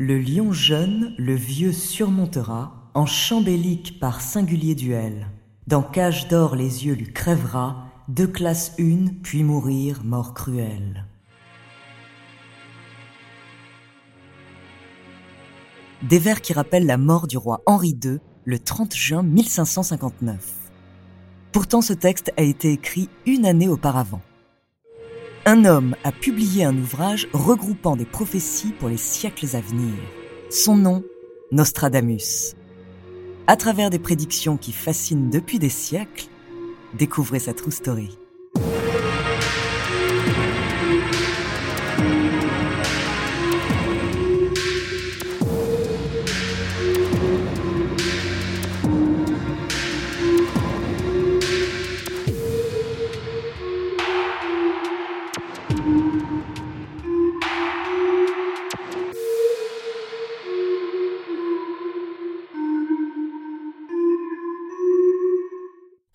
Le lion jeune, le vieux surmontera, en chambélique par singulier duel. Dans cage d'or les yeux lui crèvera, de classe une, puis mourir, mort cruelle. Des vers qui rappellent la mort du roi Henri II le 30 juin 1559. Pourtant, ce texte a été écrit une année auparavant. Un homme a publié un ouvrage regroupant des prophéties pour les siècles à venir. Son nom, Nostradamus. À travers des prédictions qui fascinent depuis des siècles, découvrez sa true story.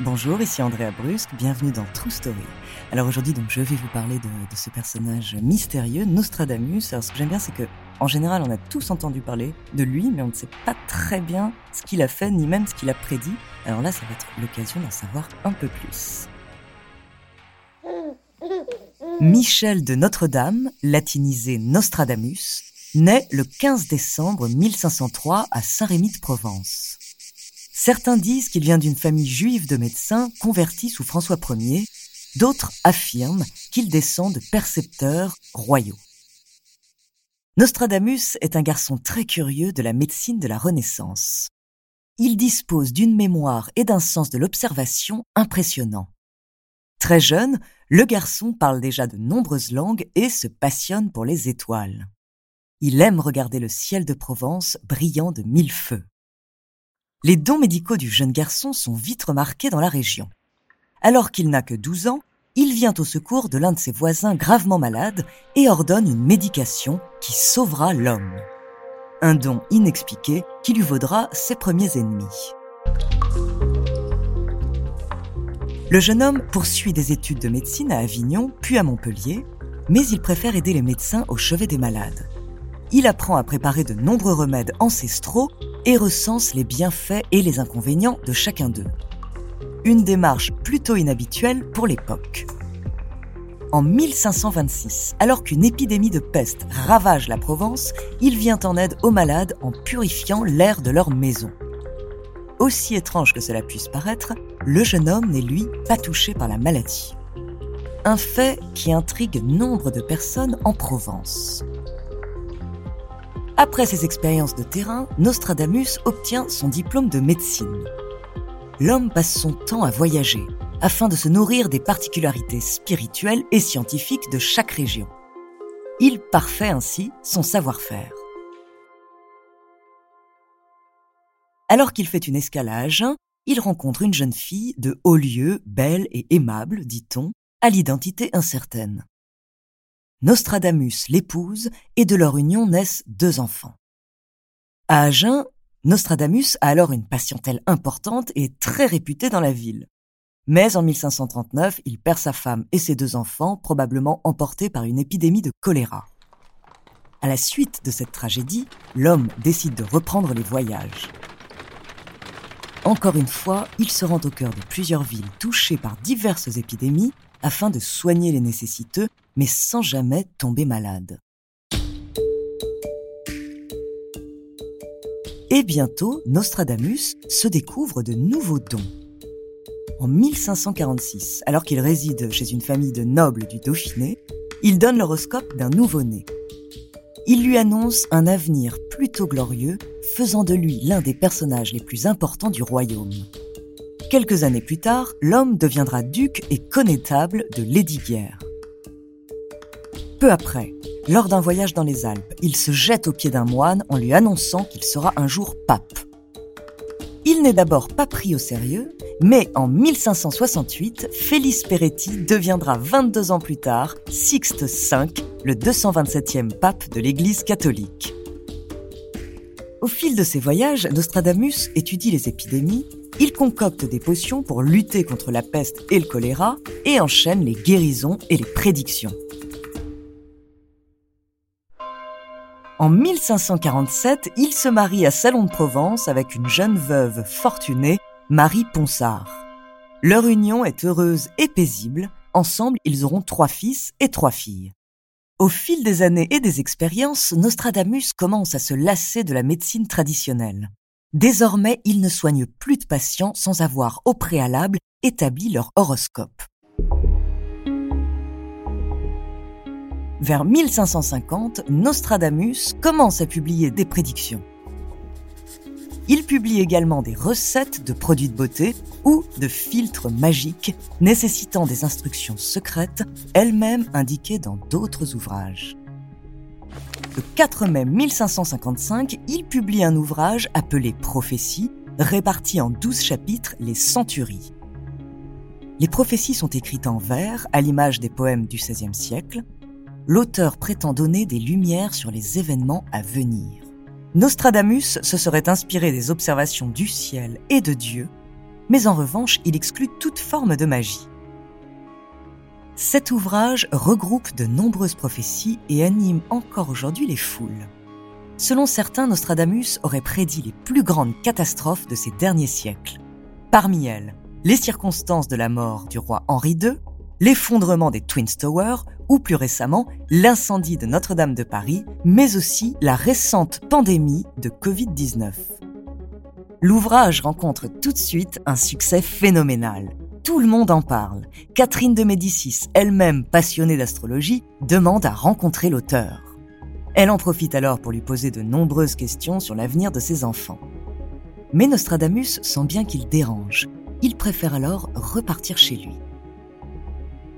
Bonjour, ici Andrea Brusque, bienvenue dans True Story. Alors aujourd'hui, donc, je vais vous parler de, ce personnage mystérieux, Nostradamus. Alors ce que j'aime bien, c'est que en général, on a tous entendu parler de lui, mais on ne sait pas très bien ce qu'il a fait, ni même ce qu'il a prédit. Alors là, ça va être l'occasion d'en savoir un peu plus. Michel de Notre-Dame, latinisé Nostradamus, naît le 15 décembre 1503 à Saint-Rémy de Provence. Certains disent qu'il vient d'une famille juive de médecins convertis sous François Ier, d'autres affirment qu'il descend de percepteurs royaux. Nostradamus est un garçon très curieux de la médecine de la Renaissance. Il dispose d'une mémoire et d'un sens de l'observation impressionnants. Très jeune, le garçon parle déjà de nombreuses langues et se passionne pour les étoiles. Il aime regarder le ciel de Provence brillant de mille feux. Les dons médicaux du jeune garçon sont vite remarqués dans la région. Alors qu'il n'a que 12 ans, il vient au secours de l'un de ses voisins gravement malade et ordonne une médication qui sauvera l'homme. Un don inexpliqué qui lui vaudra ses premiers ennemis. Le jeune homme poursuit des études de médecine à Avignon, puis à Montpellier, mais il préfère aider les médecins au chevet des malades. Il apprend à préparer de nombreux remèdes ancestraux et recense les bienfaits et les inconvénients de chacun d'eux. Une démarche plutôt inhabituelle pour l'époque. En 1526, alors qu'une épidémie de peste ravage la Provence, il vient en aide aux malades en purifiant l'air de leur maison. Aussi étrange que cela puisse paraître, le jeune homme n'est lui pas touché par la maladie. Un fait qui intrigue nombre de personnes en Provence. Après ses expériences de terrain, Nostradamus obtient son diplôme de médecine. L'homme passe son temps à voyager afin de se nourrir des particularités spirituelles et scientifiques de chaque région. Il parfait ainsi son savoir-faire. Alors qu'il fait une escale à Agen, il rencontre une jeune fille de haut lieu, belle et aimable, dit-on, à l'identité incertaine. Nostradamus l'épouse et de leur union naissent deux enfants. À Agen, Nostradamus a alors une patientèle importante et très réputée dans la ville. Mais en 1539, il perd sa femme et ses deux enfants, probablement emportés par une épidémie de choléra. À la suite de cette tragédie, l'homme décide de reprendre les voyages. Encore une fois, il se rend au cœur de plusieurs villes touchées par diverses épidémies afin de soigner les nécessiteux, mais sans jamais tomber malade. Et bientôt, Nostradamus se découvre de nouveaux dons. En 1546, alors qu'il réside chez une famille de nobles du Dauphiné, il donne l'horoscope d'un nouveau-né. Il lui annonce un avenir plutôt glorieux, faisant de lui l'un des personnages les plus importants du royaume. Quelques années plus tard, l'homme deviendra duc et connétable de Lesdiguières. Peu après, lors d'un voyage dans les Alpes, il se jette aux pieds d'un moine en lui annonçant qu'il sera un jour pape. Il n'est d'abord pas pris au sérieux, mais en 1568, Félix Peretti deviendra 22 ans plus tard Sixte V, le 227e pape de l'Église catholique. Au fil de ses voyages, Nostradamus étudie les épidémies, il concocte des potions pour lutter contre la peste et le choléra et enchaîne les guérisons et les prédictions. En 1547, il se marie à Salon de Provence avec une jeune veuve fortunée, Marie Ponsard. Leur union est heureuse et paisible. Ensemble, ils auront trois fils et trois filles. Au fil des années et des expériences, Nostradamus commence à se lasser de la médecine traditionnelle. Désormais, il ne soigne plus de patients sans avoir au préalable établi leur horoscope. Vers 1550, Nostradamus commence à publier des prédictions. Il publie également des recettes de produits de beauté ou de filtres magiques nécessitant des instructions secrètes, elles-mêmes indiquées dans d'autres ouvrages. Le 4 mai 1555, il publie un ouvrage appelé Prophéties, réparti en 12 chapitres, les centuries. Les prophéties sont écrites en vers, à l'image des poèmes du XVIe siècle, l'auteur prétend donner des lumières sur les événements à venir. Nostradamus se serait inspiré des observations du ciel et de Dieu, mais en revanche, il exclut toute forme de magie. Cet ouvrage regroupe de nombreuses prophéties et anime encore aujourd'hui les foules. Selon certains, Nostradamus aurait prédit les plus grandes catastrophes de ces derniers siècles. Parmi elles, les circonstances de la mort du roi Henri II, l'effondrement des Twin Towers ou plus récemment l'incendie de Notre-Dame de Paris, mais aussi la récente pandémie de Covid-19. L'ouvrage rencontre tout de suite un succès phénoménal. Tout le monde en parle. Catherine de Médicis, elle-même passionnée d'astrologie, demande à rencontrer l'auteur. Elle en profite alors pour lui poser de nombreuses questions sur l'avenir de ses enfants. Mais Nostradamus sent bien qu'il dérange. Il préfère alors repartir chez lui.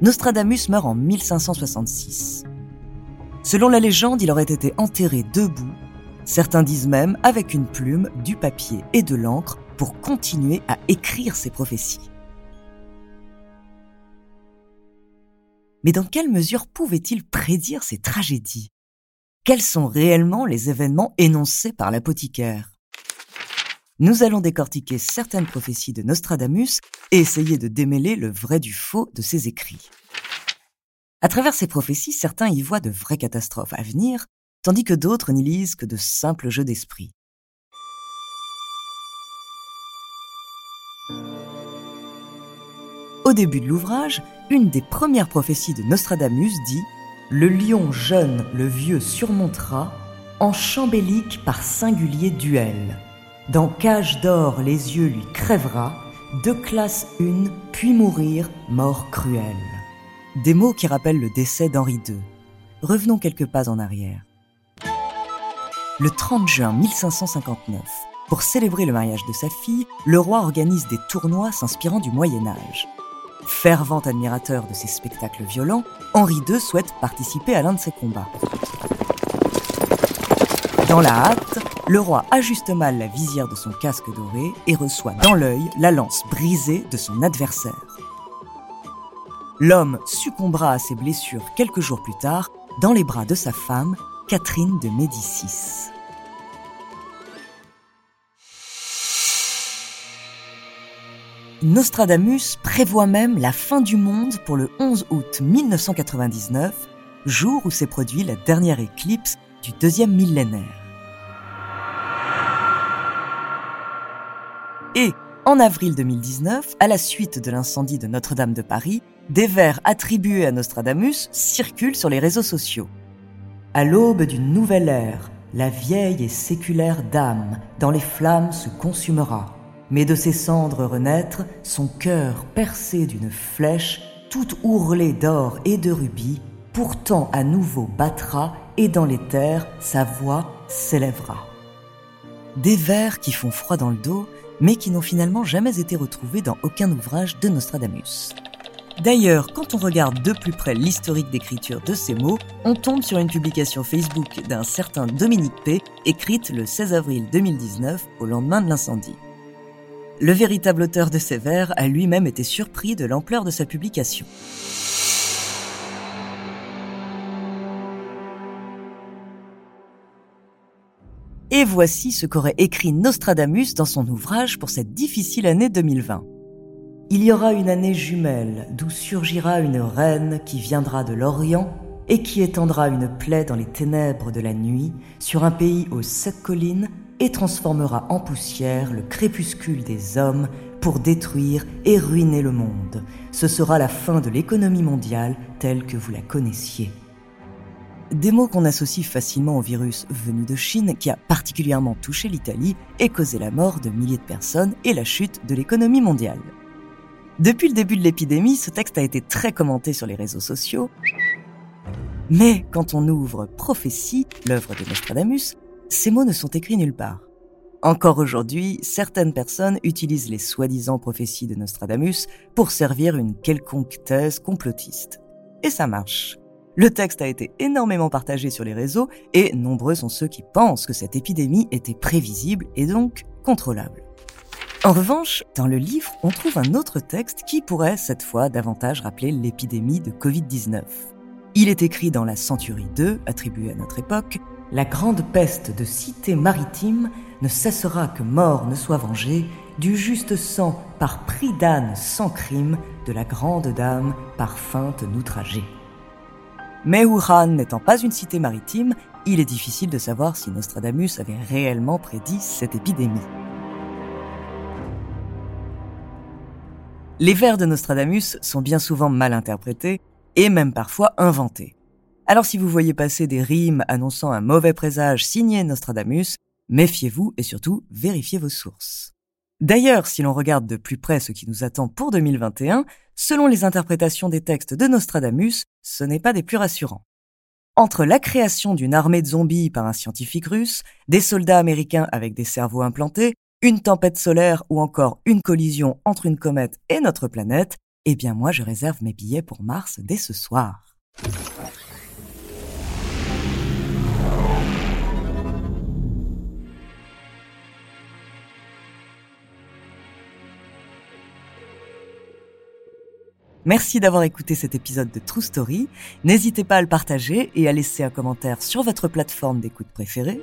Nostradamus meurt en 1566. Selon la légende, il aurait été enterré debout, certains disent même avec une plume, du papier et de l'encre pour continuer à écrire ses prophéties. Mais dans quelle mesure pouvait-il prédire ces tragédies? Quels sont réellement les événements énoncés par l'apothicaire? Nous allons décortiquer certaines prophéties de Nostradamus et essayer de démêler le vrai du faux de ses écrits. À travers ces prophéties, certains y voient de vraies catastrophes à venir, tandis que d'autres n'y lisent que de simples jeux d'esprit. Au début de l'ouvrage, une des premières prophéties de Nostradamus dit Le lion jeune, le vieux surmontera, en chambélique par singulier duel. Dans cage d'or les yeux lui crèvera, de classe une, puis mourir, mort cruelle. Des mots qui rappellent le décès d'Henri II. Revenons quelques pas en arrière. Le 30 juin 1559, pour célébrer le mariage de sa fille, le roi organise des tournois s'inspirant du Moyen Âge. Fervent admirateur de ces spectacles violents, Henri II souhaite participer à l'un de ces combats. Dans la hâte, le roi ajuste mal la visière de son casque doré et reçoit dans l'œil la lance brisée de son adversaire. L'homme succombera à ses blessures quelques jours plus tard dans les bras de sa femme, Catherine de Médicis. Nostradamus prévoit même la fin du monde pour le 11 août 1999, jour où s'est produit la dernière éclipse du deuxième millénaire. Et En avril 2019, à la suite de l'incendie de Notre-Dame de Paris, des vers attribués à Nostradamus circulent sur les réseaux sociaux. À l'aube d'une nouvelle ère, la vieille et séculaire dame dans les flammes se consumera, mais de ses cendres renaître, son cœur percé d'une flèche, toute ourlée d'or et de rubis, pourtant à nouveau battra et dans les terres sa voix s'élèvera. Des vers qui font froid dans le dos, mais qui n'ont finalement jamais été retrouvés dans aucun ouvrage de Nostradamus. D'ailleurs, quand on regarde de plus près l'historique d'écriture de ces mots, on tombe sur une publication Facebook d'un certain Dominique P, écrite le 16 avril 2019, au lendemain de l'incendie. Le véritable auteur de ces vers a lui-même été surpris de l'ampleur de sa publication. Et voici ce qu'aurait écrit Nostradamus dans son ouvrage pour cette difficile année 2020. Il y aura une année jumelle d'où surgira une reine qui viendra de l'Orient et qui étendra une plaie dans les ténèbres de la nuit sur un pays aux sept collines et transformera en poussière le crépuscule des hommes pour détruire et ruiner le monde. Ce sera la fin de l'économie mondiale telle que vous la connaissiez. Des mots qu'on associe facilement au virus venu de Chine qui a particulièrement touché l'Italie et causé la mort de milliers de personnes et la chute de l'économie mondiale. Depuis le début de l'épidémie, ce texte a été très commenté sur les réseaux sociaux. Mais quand on ouvre Prophétie, l'œuvre de Nostradamus, ces mots ne sont écrits nulle part. Encore aujourd'hui, certaines personnes utilisent les soi-disant prophéties de Nostradamus pour servir une quelconque thèse complotiste. Et ça marche. Le texte a été énormément partagé sur les réseaux et nombreux sont ceux qui pensent que cette épidémie était prévisible et donc contrôlable. En revanche, dans le livre, on trouve un autre texte qui pourrait cette fois davantage rappeler l'épidémie de Covid-19. Il est écrit dans la Centurie 2, attribuée à notre époque, La grande peste de cité maritime ne cessera que mort ne soit vengée, du juste sang par prix d'âne sans crime, de la grande dame par feinte n'outragée. Mais Wuhan n'étant pas une cité maritime, il est difficile de savoir si Nostradamus avait réellement prédit cette épidémie. Les vers de Nostradamus sont bien souvent mal interprétés et même parfois inventés. Alors si vous voyez passer des rimes annonçant un mauvais présage signé Nostradamus, méfiez-vous et surtout vérifiez vos sources. D'ailleurs, si l'on regarde de plus près ce qui nous attend pour 2021, selon les interprétations des textes de Nostradamus, ce n'est pas des plus rassurants. Entre la création d'une armée de zombies par un scientifique russe, des soldats américains avec des cerveaux implantés, une tempête solaire ou encore une collision entre une comète et notre planète, eh bien moi je réserve mes billets pour Mars dès ce soir. Merci d'avoir écouté cet épisode de True Story. N'hésitez pas à le partager et à laisser un commentaire sur votre plateforme d'écoute préférée.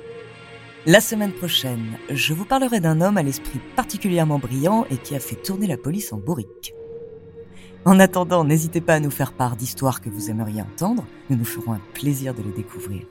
La semaine prochaine, je vous parlerai d'un homme à l'esprit particulièrement brillant et qui a fait tourner la police en bourrique. En attendant, n'hésitez pas à nous faire part d'histoires que vous aimeriez entendre, nous nous ferons un plaisir de les découvrir.